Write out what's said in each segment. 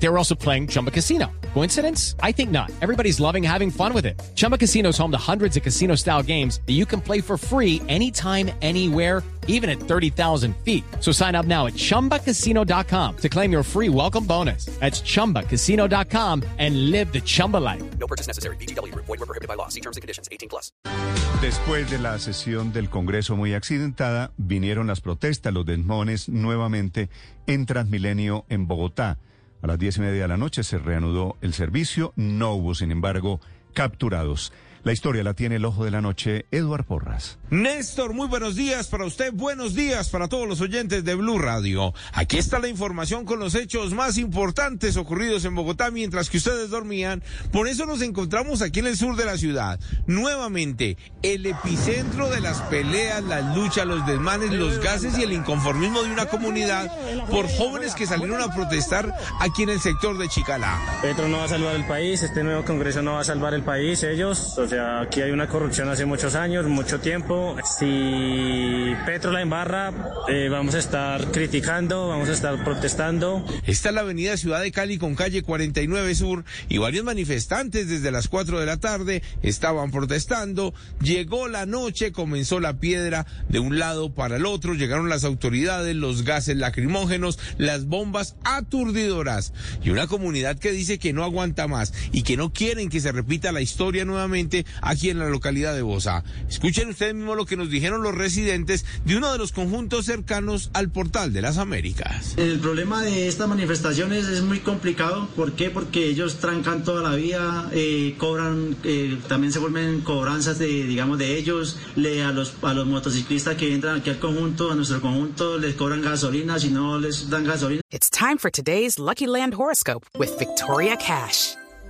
They were also playing Chumba Casino. Coincidence? I think not. Everybody's loving having fun with it. Chumba Casino is home to hundreds of casino style games that you can play for free anytime, anywhere, even at 30,000 feet. So sign up now at chumbacasino.com to claim your free welcome bonus. That's chumbacasino.com and live the Chumba life. No purchase necessary. BGW. Void were prohibited by law. See terms and conditions. 18 plus. Después de la sesión del Congreso muy accidentada, vinieron las protestas, los desmones nuevamente en Transmilenio en Bogotá. A las diez y media de la noche se reanudó el servicio, no hubo, sin embargo, capturados. La historia la tiene el ojo de la noche, Eduard Porras. Néstor, muy buenos días para usted, buenos días para todos los oyentes de Blue Radio. Aquí está la información con los hechos más importantes ocurridos en Bogotá mientras que ustedes dormían. Por eso nos encontramos aquí en el sur de la ciudad. Nuevamente, el epicentro de las peleas, las luchas, los desmanes, los gases y el inconformismo de una comunidad por jóvenes que salieron a protestar aquí en el sector de Chicalá. Petro no va a salvar el país, este nuevo Congreso no va a salvar el país, ellos, o sea, aquí hay una corrupción hace muchos años, mucho tiempo. Si Petro la embarra, eh, vamos a estar criticando, vamos a estar protestando. Esta es la avenida Ciudad de Cali con calle 49 Sur y varios manifestantes desde las 4 de la tarde estaban protestando. Llegó la noche, comenzó la piedra de un lado para el otro, llegaron las autoridades, los gases lacrimógenos, las bombas aturdidoras y una comunidad que dice que no aguanta más y que no quieren que se repita la historia nuevamente aquí en la localidad de Bosa. Escuchen ustedes mismos lo que nos dijeron los residentes de uno de los conjuntos cercanos al portal de las Américas. El problema de estas manifestaciones es muy complicado. ¿Por qué? Porque ellos trancan toda la vía, eh, cobran, eh, también se vuelven cobranzas de, digamos, de ellos. Le, a, los, a los motociclistas que entran aquí al conjunto, a nuestro conjunto, les cobran gasolina. Si no les dan gasolina. It's time for today's Lucky Land horoscope with Victoria Cash.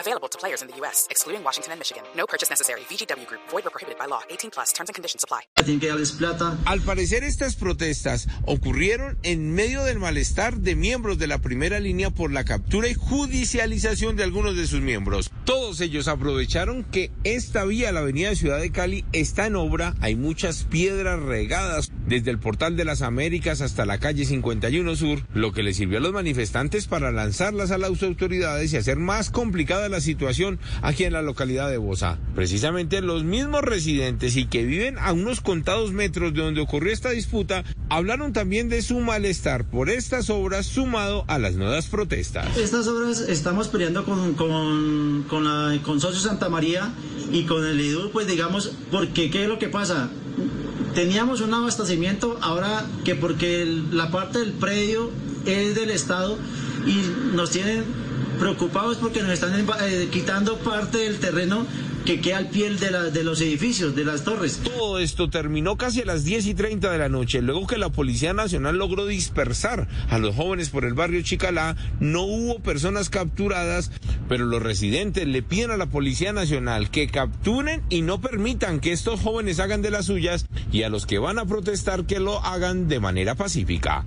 Available to players in the U.S., excluding Washington and Michigan. No purchase necessary. VGW Group. Void where prohibited by law. 18 plus. Terms and conditions apply. Tienen que darles plata. Al parecer estas protestas ocurrieron en medio del malestar de miembros de la primera línea por la captura y judicialización de algunos de sus miembros. Todos ellos aprovecharon que esta vía, la avenida Ciudad de Cali, está en obra. Hay muchas piedras regadas desde el portal de las Américas hasta la calle 51 Sur, lo que les sirvió a los manifestantes para lanzarlas a las autoridades y hacer más complicada la situación aquí en la localidad de Bosa. Precisamente los mismos residentes y que viven a unos contados metros de donde ocurrió esta disputa hablaron también de su malestar por estas obras sumado a las nuevas protestas. Estas obras estamos peleando con, con, con la el Consorcio Santa María y con el IDU, pues digamos, porque ¿qué es lo que pasa? Teníamos un abastecimiento, ahora que porque la parte del predio es del Estado y nos tienen preocupados porque nos están eh, quitando parte del terreno que queda al pie de, de los edificios, de las torres. Todo esto terminó casi a las 10 y 30 de la noche. Luego que la Policía Nacional logró dispersar a los jóvenes por el barrio Chicalá, no hubo personas capturadas, pero los residentes le piden a la Policía Nacional que capturen y no permitan que estos jóvenes hagan de las suyas y a los que van a protestar que lo hagan de manera pacífica.